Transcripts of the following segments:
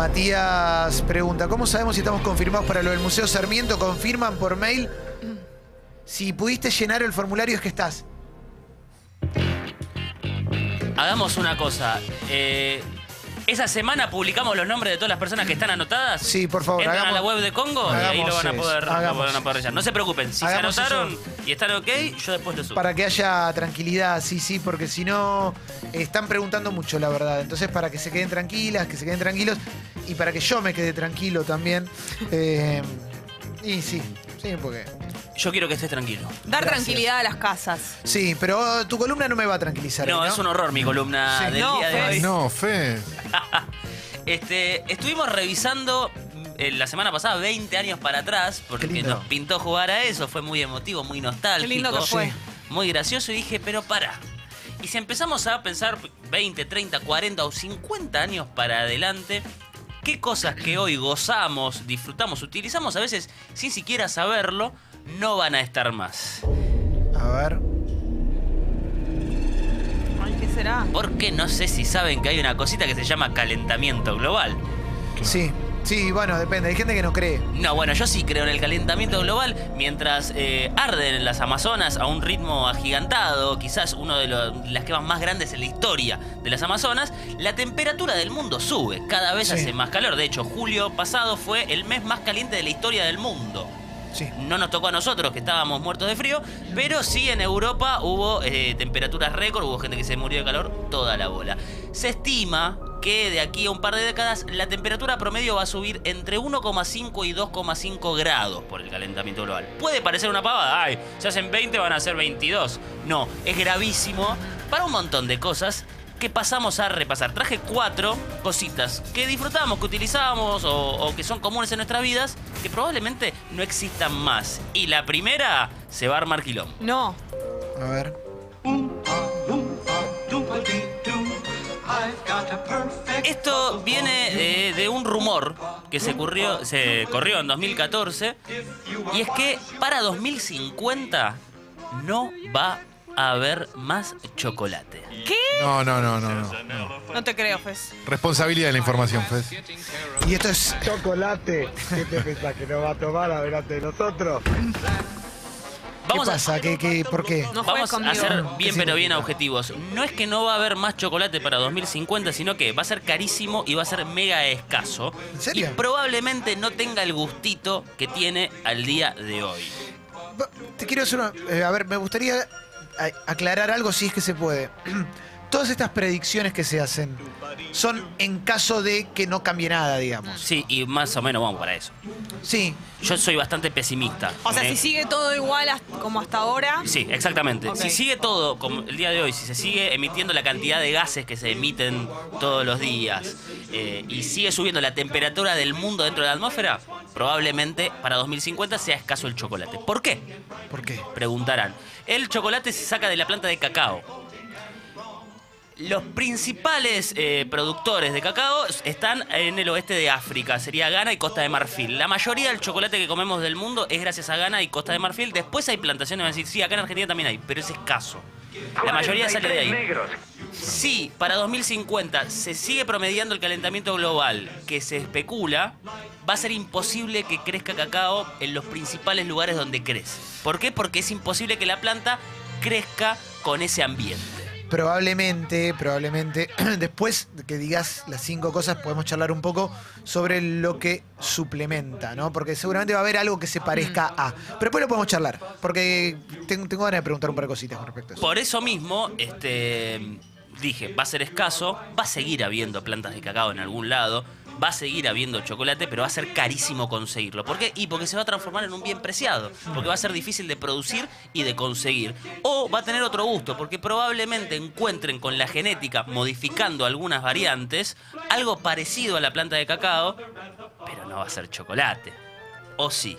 Matías pregunta, ¿cómo sabemos si estamos confirmados para lo del Museo Sarmiento? ¿Confirman por mail? Si pudiste llenar el formulario es que estás. Hagamos una cosa. eh, esa semana publicamos los nombres de todas las personas que están anotadas. Sí, por favor, Entran a hagamos- la web de Congo y ahí lo van a poder, lo van a poder. No se preocupen, si Hagamos se anotaron eso. y están ok, yo después lo subo. Para que haya tranquilidad, sí, sí, porque si no, están preguntando mucho, la verdad. Entonces, para que se queden tranquilas, que se queden tranquilos y para que yo me quede tranquilo también. Eh, y sí, sí, porque. Yo quiero que estés tranquilo. Dar Gracias. tranquilidad a las casas. Sí, pero tu columna no me va a tranquilizar. No, ¿no? es un horror mi columna Sí. del No, día de hoy. No, Fe. Este, estuvimos revisando eh, la semana pasada 20 años para atrás, porque nos pintó jugar a eso, fue muy emotivo, muy nostálgico. Qué lindo que fue. Muy gracioso y dije, pero para. Y si empezamos a pensar 20, 30, 40 o 50 años para adelante, qué cosas que hoy gozamos, disfrutamos, utilizamos a veces sin siquiera saberlo, no van a estar más. A ver. Ay, ¿qué será? Porque no sé si saben que hay una cosita que se llama calentamiento global. Sí, sí, bueno, depende. Hay gente que no cree. No, bueno, yo sí creo en el calentamiento global. Mientras eh, arden las Amazonas a un ritmo agigantado, quizás uno de los- las quemas más grandes en la historia de las Amazonas, la temperatura del mundo sube. Cada vez Sí. hace más calor. De hecho, julio pasado fue el mes más caliente de la historia del mundo. No nos tocó a nosotros que estábamos muertos de frío, pero sí en Europa hubo eh, temperaturas récord, hubo gente que se murió de calor, toda la bola. Se estima que de aquí a un par de décadas la temperatura promedio va a subir entre 1,5 y 2,5 grados por el calentamiento global. Puede parecer una pavada, ay, se hacen 20, van a ser 22. No, es gravísimo para un montón de cosas que pasamos a repasar. Traje cuatro cositas que disfrutamos, que utilizábamos o, o que son comunes en nuestras vidas, que probablemente no existan más. Y la primera se va a armar quilombo. No. A ver. Esto viene de, de un rumor que se, ocurrió, se corrió en 2014 y es que para 2050 no va a haber más chocolate. No, no, no, no, no. No te creo, Fez. Responsabilidad de la información, Fe. Y esto es. chocolate. ¿Qué te pensás que nos va a tomar adelante de nosotros? ¿Qué Vamos a- pasa? ¿Qué, qué, ¿Por qué? No Vamos a conmigo. ser ¿Qué bien pero bien objetivos. No es que no va a haber más chocolate para 2050, sino que va a ser carísimo y va a ser mega escaso. ¿En serio? Y probablemente no tenga el gustito que tiene al día de hoy. Te quiero hacer una. eh, a ver, me gustaría a- aclarar algo si es que se puede. Todas estas predicciones que se hacen son en caso de que no cambie nada, digamos. Sí, y más o menos vamos para eso. Sí, Yo soy bastante pesimista. O sea, Me- si sigue todo igual como hasta ahora. Sí, exactamente. Ok. Si sigue todo como el día de hoy, si se sigue emitiendo la cantidad de gases que se emiten todos los días eh, y sigue subiendo la temperatura del mundo dentro de la atmósfera, probablemente para 2050 sea escaso el chocolate. ¿Por qué? ¿por qué? Preguntarán. El chocolate se saca de la planta de cacao. Los principales eh, productores de cacao están en el oeste de África, sería Ghana y Costa de Marfil. La mayoría del chocolate que comemos del mundo es gracias a Ghana y Costa de Marfil. Después hay plantaciones, van a decir, sí, acá en Argentina también hay, pero es escaso. La mayoría sale de ahí. Si para 2050 se sigue promediando el calentamiento global que se especula, va a ser imposible que crezca cacao en los principales lugares donde crece. ¿Por qué? Porque es imposible que la planta crezca con ese ambiente. Probablemente, probablemente, después de que digas las cinco cosas, podemos charlar un poco sobre lo que suplementa, ¿no? Porque seguramente va a haber algo que se parezca a. Pero después lo podemos charlar, porque tengo, tengo ganas de preguntar un par de cositas con respecto a eso. Por eso mismo, este, dije, va a ser escaso, va a seguir habiendo plantas de cacao en algún lado, va a seguir habiendo chocolate, pero va a ser carísimo conseguirlo. ¿Por qué? Y porque se va a transformar en un bien preciado, porque va a ser difícil de producir y de conseguir. O va a tener otro gusto, porque probablemente encuentren con la genética, modificando algunas variantes, algo parecido a la planta de cacao, pero no va a ser chocolate. ¿O sí?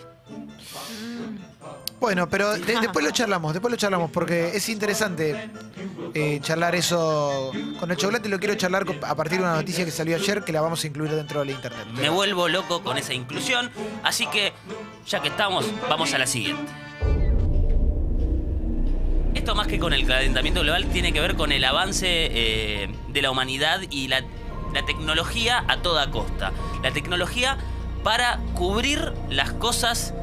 Bueno, pero de- después lo charlamos, después lo charlamos, porque es interesante eh, charlar eso con el chocolate. Lo quiero charlar a partir de una noticia que salió ayer, que la vamos a incluir dentro de la internet. Me vuelvo loco con esa inclusión. Así que, ya que estamos, vamos a la siguiente. Esto más que con el calentamiento global tiene que ver con el avance eh, de la humanidad y la La tecnología a toda costa. La tecnología para cubrir las cosas.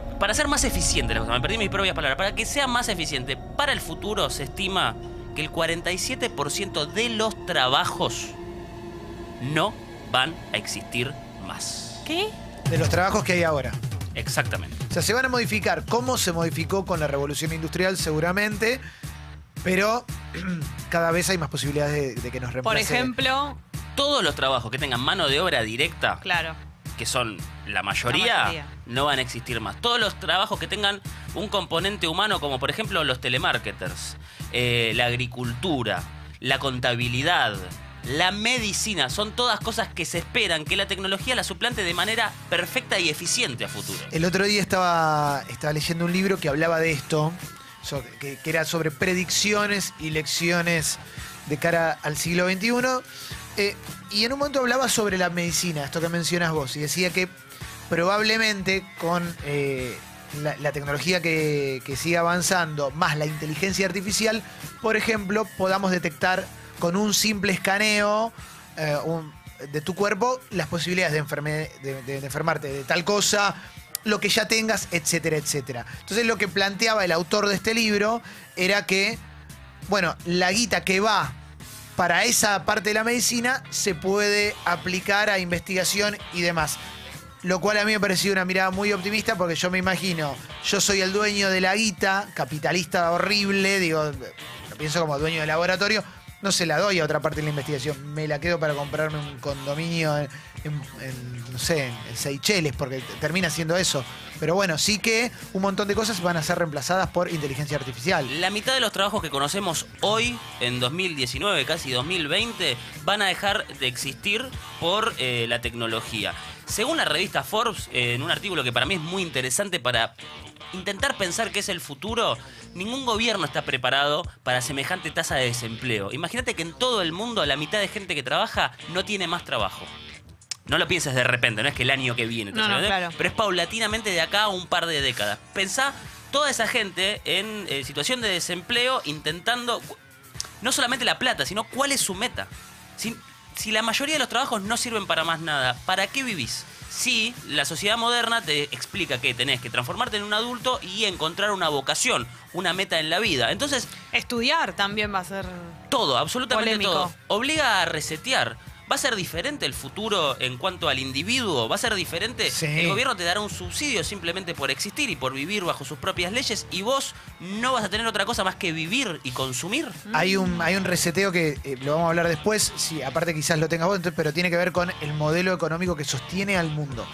Para ser más eficiente, me perdí mis propias palabras. Para que sea más eficiente, para el futuro se estima que el 47% de los trabajos no van a existir más. ¿Qué? De los trabajos que hay ahora. Exactamente. O sea, se van a modificar. ¿Cómo se modificó con la revolución industrial? Seguramente. Pero cada vez hay más posibilidades de, de que nos Por reemplace. ejemplo, Todos los trabajos que tengan mano de obra directa, claro. Que son la mayoría, La mayoría. no van a existir más. Todos los trabajos que tengan un componente humano, como por ejemplo los telemarketers, eh, la agricultura, la contabilidad, la medicina, son todas cosas que se esperan que la tecnología la suplante de manera perfecta y eficiente a futuro. El otro día estaba, estaba leyendo un libro que hablaba de esto, que, que era sobre predicciones y lecciones de cara al siglo XXI. Eh, y en un momento hablaba sobre la medicina, esto que mencionas vos, y decía que probablemente con eh, la, tecnología que, sigue avanzando, más la inteligencia artificial, por ejemplo, podamos detectar con un simple escaneo eh, de tu cuerpo las posibilidades de enfermarte de tal cosa, lo que ya tengas, etcétera, etcétera. Entonces lo que planteaba el autor de este libro era que, bueno, la guita que va para esa parte de la medicina se puede aplicar a investigación y demás. Lo cual a mí me pareció una mirada muy optimista porque yo me imagino, yo soy el dueño de la guita, capitalista horrible, digo, lo pienso como dueño del laboratorio, no se la doy a otra parte de la investigación, me la quedo para comprarme un condominio en, no sé, en Seychelles, porque termina siendo eso. Pero bueno, sí que un montón de cosas van a ser reemplazadas por inteligencia artificial. La mitad de los trabajos que conocemos hoy, en 2019, casi 2020, van a dejar de existir por eh, la tecnología. Según la revista Forbes, en un artículo que para mí es muy interesante para intentar pensar qué es el futuro, ningún gobierno está preparado para semejante tasa de desempleo. Imagínate que en todo el mundo la mitad de gente que trabaja no tiene más trabajo. No lo pienses de repente, no es que el año que viene. No, claro. Pero es paulatinamente de acá a un par de décadas. Pensá toda esa gente en eh, situación de desempleo intentando no solamente la plata, sino cuál es su meta. Si, si la mayoría de los trabajos no sirven para más nada, ¿para qué vivís? Si la sociedad moderna te explica que tenés que transformarte en un adulto y encontrar una vocación, una meta en la vida. Entonces, Estudiar también va a ser. todo, absolutamente Polémico. todo. Obliga a resetear. ¿Va a ser diferente el futuro en cuanto al individuo? ¿Va a ser diferente? Sí. El gobierno te dará un subsidio simplemente por existir y por vivir bajo sus propias leyes y vos no vas a tener otra cosa más que vivir y consumir. Hay un, hay un reseteo que eh, lo vamos a hablar después, sí, aparte quizás lo tengas vos, entonces, pero tiene que ver con el modelo económico que sostiene al mundo.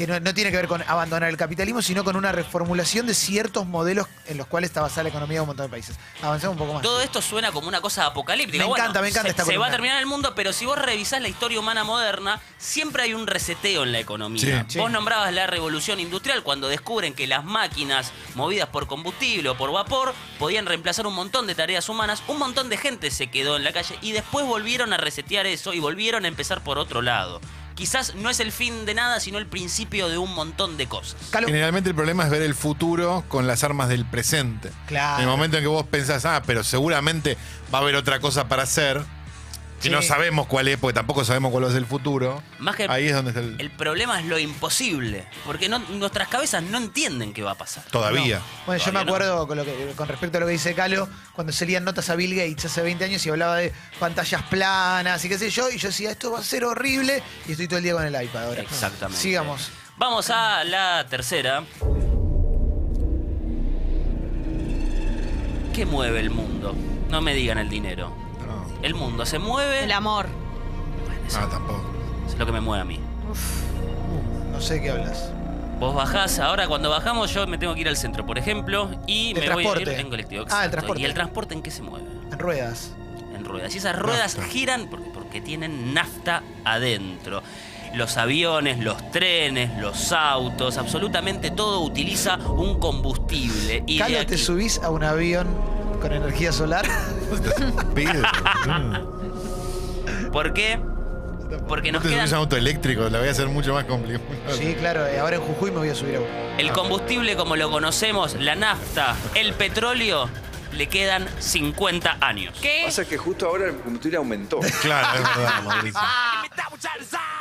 Que no, no tiene que ver con abandonar el capitalismo, sino con una reformulación de ciertos modelos en los cuales está basada la economía de un montón de países. Avancemos un poco más. Todo esto suena como una cosa apocalíptica. Me Bueno, encanta, me encanta se, esta se va a terminar el mundo, pero si vos revisás la historia humana moderna, siempre hay un reseteo en la economía. Sí. Vos Sí. nombrabas la revolución industrial cuando descubren que las máquinas movidas por combustible o por vapor podían reemplazar un montón de tareas humanas. Un montón de gente se quedó en la calle y después volvieron a resetear eso y volvieron a empezar por otro lado. Quizás no es el fin de nada, sino el principio de un montón de cosas. Calo- Generalmente el problema es ver el futuro con las armas del presente. Claro. En el momento en que vos pensás, ah, pero seguramente va a haber otra cosa para hacer, que Sí. no sabemos cuál es, porque tampoco sabemos cuál va a ser el futuro. Más que Ahí es donde está el. el problema es lo imposible, porque no- nuestras cabezas no entienden qué va a pasar. Todavía. No. Bueno, yo me no. acuerdo con, lo que- con respecto a lo que dice Calo, cuando se leían notas a Bill Gates hace 20 años y hablaba de pantallas planas y qué sé yo, y yo decía, esto va a ser horrible, y estoy todo el día con el iPad ahora. Exactamente. Sigamos. Vamos a la tercera. ¿Qué mueve el mundo? No me digan el dinero. El mundo se mueve. El amor. no, tampoco. Es lo que me mueve a mí. No sé de qué hablas. Vos bajás, ahora cuando bajamos yo me tengo que ir al centro, por ejemplo, y El me voy a transporte. ir en colectivo. Ah, el exacto. transporte. ¿Y el transporte en qué se mueve? En ruedas. en ruedas. Y esas ruedas Nafta. giran porque, porque tienen nafta adentro. Los aviones, los trenes, los autos, absolutamente todo utiliza un combustible. Y de Calo, ¿te aquí- subís a un avión con energía solar? ¿Por qué? Porque No nos te subís a quedan un auto eléctrico, la voy a hacer mucho más complicado. sí, claro, eh, ahora en Jujuy me voy a subir a uno. el combustible como lo conocemos, la nafta, el petróleo, le quedan 50 años. ¿Qué? Pasa que justo ahora el combustible aumentó. Claro, es verdad, Mauricio.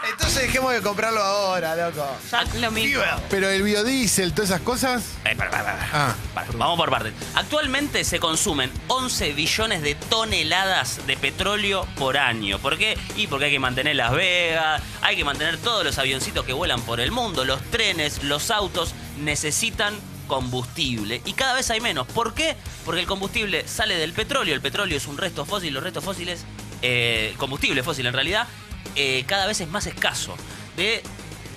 Entonces dejemos de comprarlo ahora, loco. Ya lo mismo. Pero el biodiesel, todas esas cosas. Eh, para, para, para. Ah, Para, vamos por partes. Actualmente se consumen 11 billones de toneladas de petróleo por año. ¿Por qué? Y porque hay que mantener Las Vegas, hay que mantener todos los avioncitos que vuelan por el mundo, los trenes, los autos necesitan combustible y cada vez hay menos. ¿Por qué? Porque el combustible sale del petróleo, el petróleo es un resto fósil, los restos fósiles, eh, combustible fósil en realidad, eh, cada vez es más escaso. De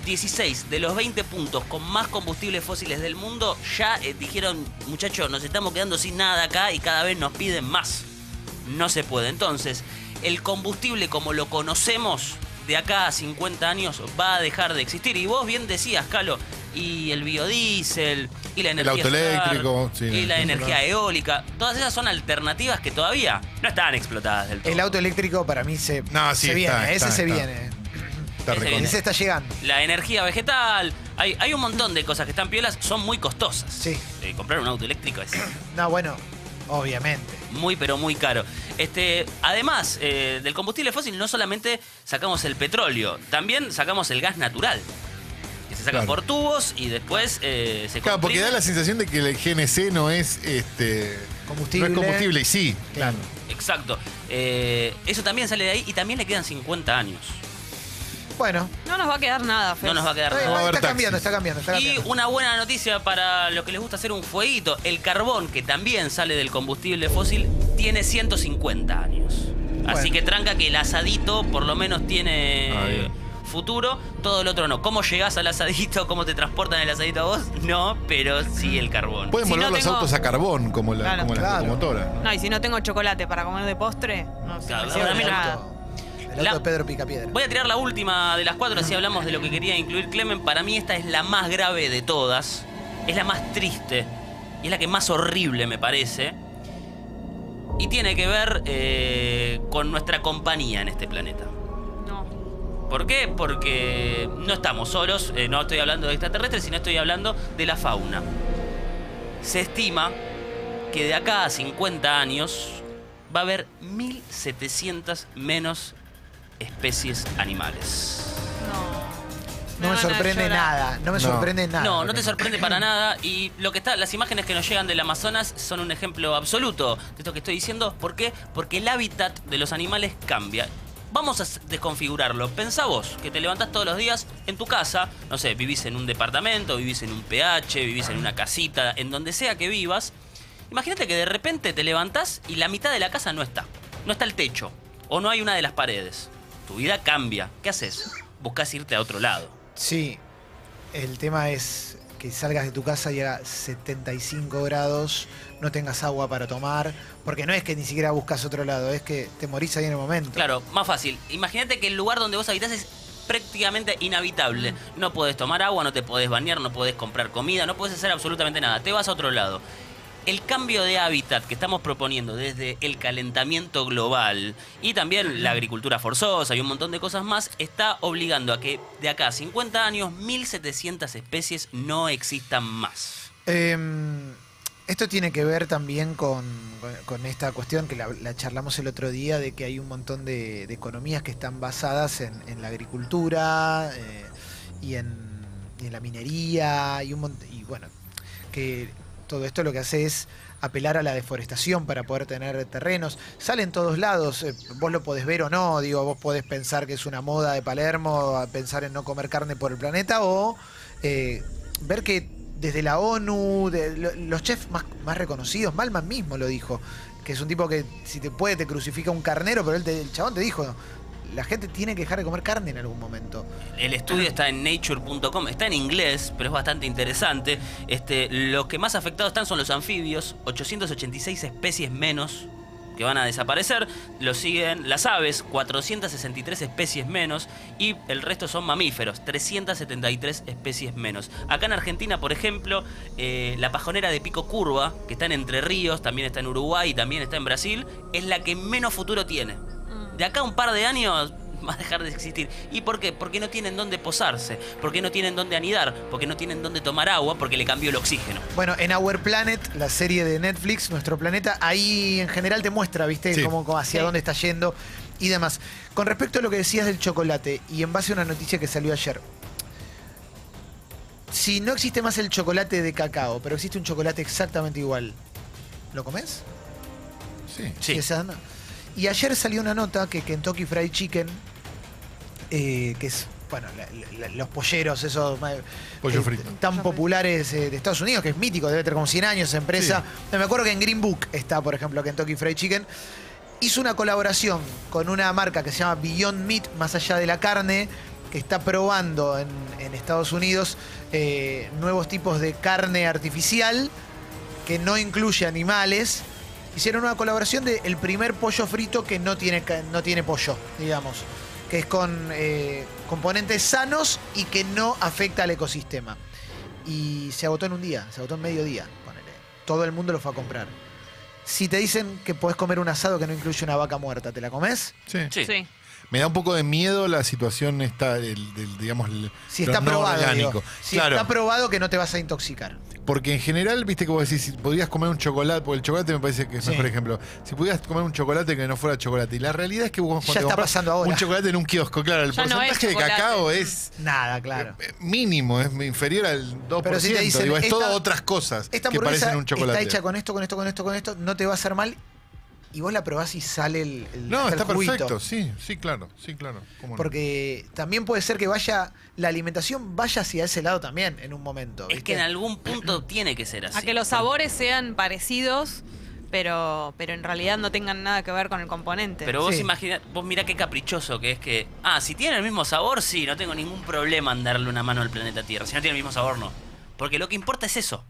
16 de los 20 puntos con más combustibles fósiles del mundo ya eh, dijeron, muchachos, nos estamos quedando sin nada acá y cada vez nos piden más. No se puede. Entonces, el combustible como lo conocemos de acá a 50 años va a dejar de existir. Y vos bien decías, Calo, y el biodiesel, y la energía auto solar, eléctrico, sí, y la energía eólica, todas esas son alternativas que todavía no están explotadas del todo. El auto eléctrico para mí se, No, sí, se está, viene, ese está, se está. viene. Está Ese recontra. Ese está llegando. La energía vegetal, hay, hay un montón de cosas que están piolas, son muy costosas. Sí. Eh, comprar un auto eléctrico es No, bueno, obviamente. muy pero muy caro. Este, además eh, del combustible fósil no solamente sacamos el petróleo, también sacamos el gas natural. Se saca Claro. por tubos y después eh, se Claro, porque da la sensación de que el GNC no es este. Combustible. No es combustible, y sí. Claro. Exacto. Eh, eso también sale de ahí y también le quedan 50 años. Bueno, No nos va a quedar nada, Fer. No nos va a quedar está, nada. va a haber está cambiando, está cambiando, está Y una buena noticia para los que les gusta hacer un fueguito. El carbón, que también sale del combustible fósil, tiene 150 años. Así que tranca que el asadito por lo menos tiene Ah. Futuro, todo el otro no. ¿Cómo llegás al asadito? ¿Cómo te transportan el asadito a vos? No, pero sí el carbón. Pueden Si volver no los tengo- autos a carbón como, la, Claro. como las Claro. locomotoras. No, y si no tengo chocolate para comer de postre, no sé. Claro, no- nada. el auto La- de Pedro Picapiedra. Voy a tirar la última de las cuatro, así hablamos de lo que quería incluir Clemen. Para mí esta es la más grave de todas, es la más triste y es la que más horrible me parece. Y tiene que ver eh, con nuestra compañía en este planeta. ¿Por qué? Porque no estamos solos, eh, no estoy hablando de extraterrestres, sino estoy hablando de la fauna. Se estima que de acá a 50 años va a haber 1700 menos especies animales. No. No me sorprende nada, no me No. sorprende nada. No, no te sorprende para nada. Y lo que está, las imágenes que nos llegan del Amazonas son un ejemplo absoluto de esto que estoy diciendo. ¿Por qué? Porque el hábitat de los animales cambia. Vamos a desconfigurarlo. Pensá vos que te levantás todos los días en tu casa, no sé, vivís en un departamento, vivís en un PH, vivís en una casita, en donde sea que vivas. Imagínate que de repente te levantás y la mitad de la casa no está. No está el techo. O no hay una de las paredes. Tu vida cambia. ¿Qué haces? Buscas irte a otro lado. Sí, el tema es que salgas de tu casa y haga 75 grados, no tengas agua para tomar, porque no es que ni siquiera buscas otro lado, es que te morís ahí en el momento. Claro, más fácil. Imagínate que el lugar donde vos habitás es prácticamente inhabitable. No podés tomar agua, no te podés bañar, no podés comprar comida, no podés hacer absolutamente nada. Te vas a otro lado. El cambio de hábitat que estamos proponiendo desde el calentamiento global y también la agricultura forzosa y un montón de cosas más está obligando a que de acá a 50 años 1700 especies no existan más. Em, esto tiene que ver también con, con esta cuestión que la, la charlamos el otro día, de que hay un montón de, de economías que están basadas en, en la agricultura eh, y, en, y en la minería y, un y bueno, que todo esto lo que hace es apelar a la deforestación para poder tener terrenos. Sale en todos lados, eh, vos lo podés ver o no, digo, vos podés pensar que es una moda de Palermo, pensar en no comer carne por el planeta o eh, ver que desde la ONU, los chefs más, reconocidos, Malman mismo lo dijo, que es un tipo que si te puede te crucifica un carnero, pero él el chabón te dijo, la gente tiene que dejar de comer carne en algún momento. El estudio está en nature.com, está en inglés, pero es bastante interesante. Este, los que más afectados están son los anfibios, 886 especies menos que van a desaparecer. Lo siguen las aves, 463 especies menos. Y el resto son mamíferos, 373 especies menos. Acá en Argentina, por ejemplo, eh, la pajonera de pico curva, que está en Entre Ríos, también está en Uruguay también está en Brasil, es la que menos futuro tiene. De acá a un par de años va a dejar de existir. ¿Y por qué? Porque no tienen dónde posarse, porque no tienen dónde anidar, porque no tienen dónde tomar agua, porque le cambió el oxígeno. Bueno, en Our Planet, la serie de Netflix, Nuestro Planeta, ahí en general te muestra, ¿viste? Sí. Cómo, cómo hacia Sí. dónde está yendo y demás. Con respecto a lo que decías del chocolate, y en base a una noticia que salió ayer. Si no existe más el chocolate de cacao, pero existe un chocolate exactamente igual, ¿lo comes? Sí. Sí. Esa no. Y ayer salió una nota que Kentucky Fried Chicken, eh, que es, bueno, la- la- los polleros, esos ma- Pollo eh, frito. tan populares eh, de Estados Unidos, que es mítico, debe tener como 100 años esa empresa. Me acuerdo que en Green Book está, por ejemplo, Kentucky Fried Chicken. Hizo una colaboración con una marca que se llama Beyond Meat, más allá de la carne, que está probando en, en Estados Unidos eh, nuevos tipos de carne artificial que no incluye animales. Hicieron una colaboración del el primer pollo frito que no tiene, ca- no tiene pollo, digamos. Que es con eh, componentes sanos y que no afecta al ecosistema. Y se agotó en un día, se agotó en medio día. ponele. Todo el mundo lo fue a comprar. Si te dicen que podés comer un asado que no incluye una vaca muerta, ¿te la comes? Sí. Sí. Sí. Me da un poco de miedo la situación esta del, del, digamos, el- Si está no probado. orgánico. digo. Si claro, está probado que no te vas a intoxicar. porque en general, viste que vos decís, si podrías comer un chocolate, porque el chocolate me parece que es Sí. mejor ejemplo. Si pudieras comer un chocolate que no fuera chocolate. Y la realidad es que vos Ya cuando te está compras pasando ahora. un chocolate en un kiosco, claro, el Ya no es porcentaje de chocolate. cacao es Nada, claro. eh, mínimo, es inferior al 2%. Pero si te dicen, digo, es esta- todo otras cosas Esta que parecen un chocolate. está hecha con esto, con esto, con esto, con esto, no te va a hacer mal. Y vos la probás y sale el, el- No, está perfecto, sí, sí, claro, sí, claro. ¿Cómo no? Porque también puede ser que vaya, la alimentación vaya hacia ese lado también en un momento. Es ¿viste? que en algún punto tiene que ser así. A que los sabores sean parecidos, pero, pero en realidad no tengan nada que ver con el componente. Pero vos Sí. imagina, vos mirá qué caprichoso que es que, ah, si tiene el mismo sabor, sí, no tengo ningún problema en darle una mano al planeta Tierra. Si no tiene el mismo sabor, no. Porque lo que importa es eso.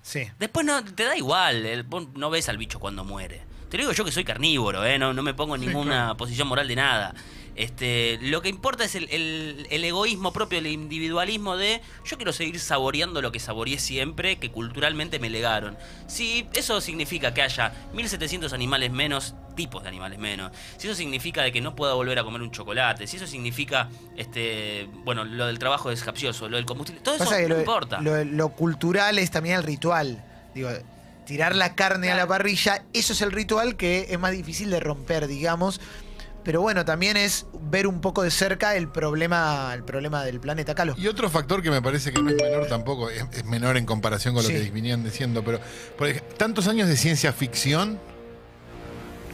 Sí. Después no te da igual, el- vos no ves al bicho cuando muere. Te lo digo yo que soy carnívoro, ¿eh? no, no me pongo en Sí, ninguna claro. posición moral de nada. Este, lo que importa es el, el- el egoísmo propio, el individualismo de yo quiero seguir saboreando lo que saboreé siempre, que culturalmente me legaron. Si eso significa que haya 1700 animales menos, tipos de animales menos, si eso significa de que no pueda volver a comer un chocolate, si eso significa, este, bueno, lo del trabajo es capcioso, lo del combustible, todo eso Pasa no lo, importa. lo- lo cultural es también el ritual. Digo, tirar la carne a la parrilla, eso es el ritual que es más difícil de romper, digamos. Pero bueno, también es ver un poco de cerca el problema, el problema del planeta Calo. Y otro factor que me parece que no es menor tampoco, es, es menor en comparación con lo Sí. que venían diciendo, pero por tantos años de ciencia ficción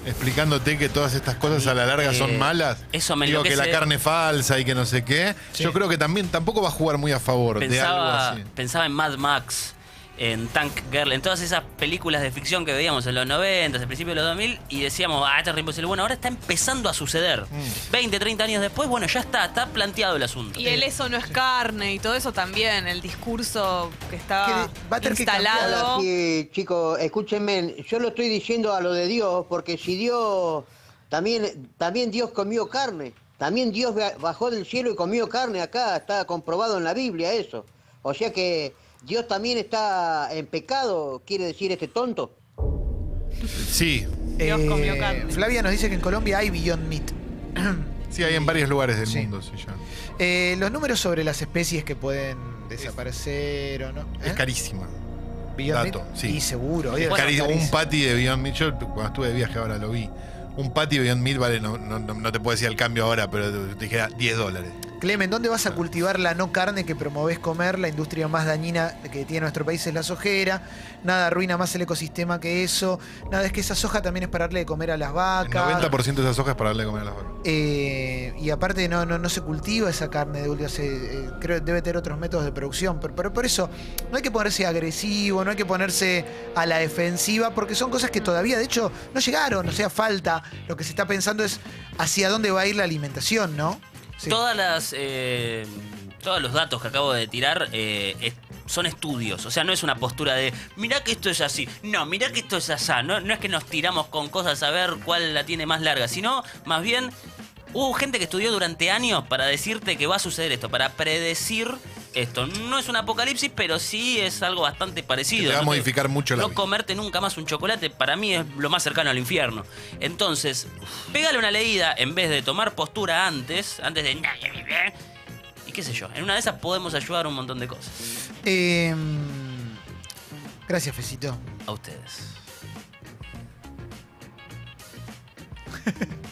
explicándote que todas estas cosas a la larga son malas. eso me Digo que la carne es falsa y que no sé qué. Sí. Yo creo que también tampoco va a jugar muy a favor de algo así. pensaba en Mad Max, en Tank Girl, en todas esas películas de ficción que veíamos en los 90, al principio de los 2000, y decíamos, ah, esto es re imposible. Bueno, ahora está empezando a suceder. Mm. 20, 30 años después, bueno, ya está, está planteado el asunto. Y el eso no es carne y todo eso también, el discurso que está va a tener que instalado. Chicos, escúchenme, yo lo estoy diciendo a lo de Dios, porque si Dios, también, también Dios comió carne, también Dios ba- bajó del cielo y comió carne acá, está comprobado en la Biblia eso. O sea que Dios también está en pecado, quiere decir este tonto. Sí, Dios comió carne. Eh, Flavia nos dice que en Colombia hay Beyond Meat. sí, hay en varios lugares del Sí. mundo, sí, ya. Eh, los números sobre las especies que pueden desaparecer o no. Es ¿eh? carísima. Beyond dato, Meat. sí. Y seguro. Es carísimo. Un patty de Beyond Meat, yo cuando estuve de viaje ahora lo vi. Un patty de Beyond Meat vale, no, no, no- no te puedo decir el cambio ahora, pero te dijera 10 dólares. Clemen, ¿dónde vas a cultivar la no carne que promovés comer? La industria más dañina que tiene nuestro país es la sojera. Nada arruina más el ecosistema que eso. Nada, es que esa soja también es para darle de comer a las El vacas. 90% de esas hojas para darle de comer a las vacas. Eh, y aparte no, no, no se cultiva esa carne de última. se, eh, creo que debe tener otros métodos de producción. Pero, pero por eso no hay que ponerse agresivo, no hay que ponerse a la defensiva, porque son cosas que todavía, de hecho, no llegaron. O sea, falta. Lo que se está pensando es hacia dónde va a ir la alimentación, ¿no? Todas las, eh, todos los datos que acabo de tirar eh, son estudios. O sea, no es una postura de, mirá que esto es así. No, mirá que esto es así. No, no es que nos tiramos con cosas a ver cuál la tiene más larga, sino más bien hubo gente que estudió durante años para decirte que va a suceder esto, para predecir esto. No es un apocalipsis, pero sí es algo bastante parecido. Te va a No modificar mucho la No vida. comerte nunca más un chocolate, para mí es lo más cercano al infierno. Entonces, pégale una leída en vez de tomar postura antes, antes de... Y qué sé yo, en una de esas podemos ayudar un montón de cosas. Eh, gracias, Fecito. A ustedes.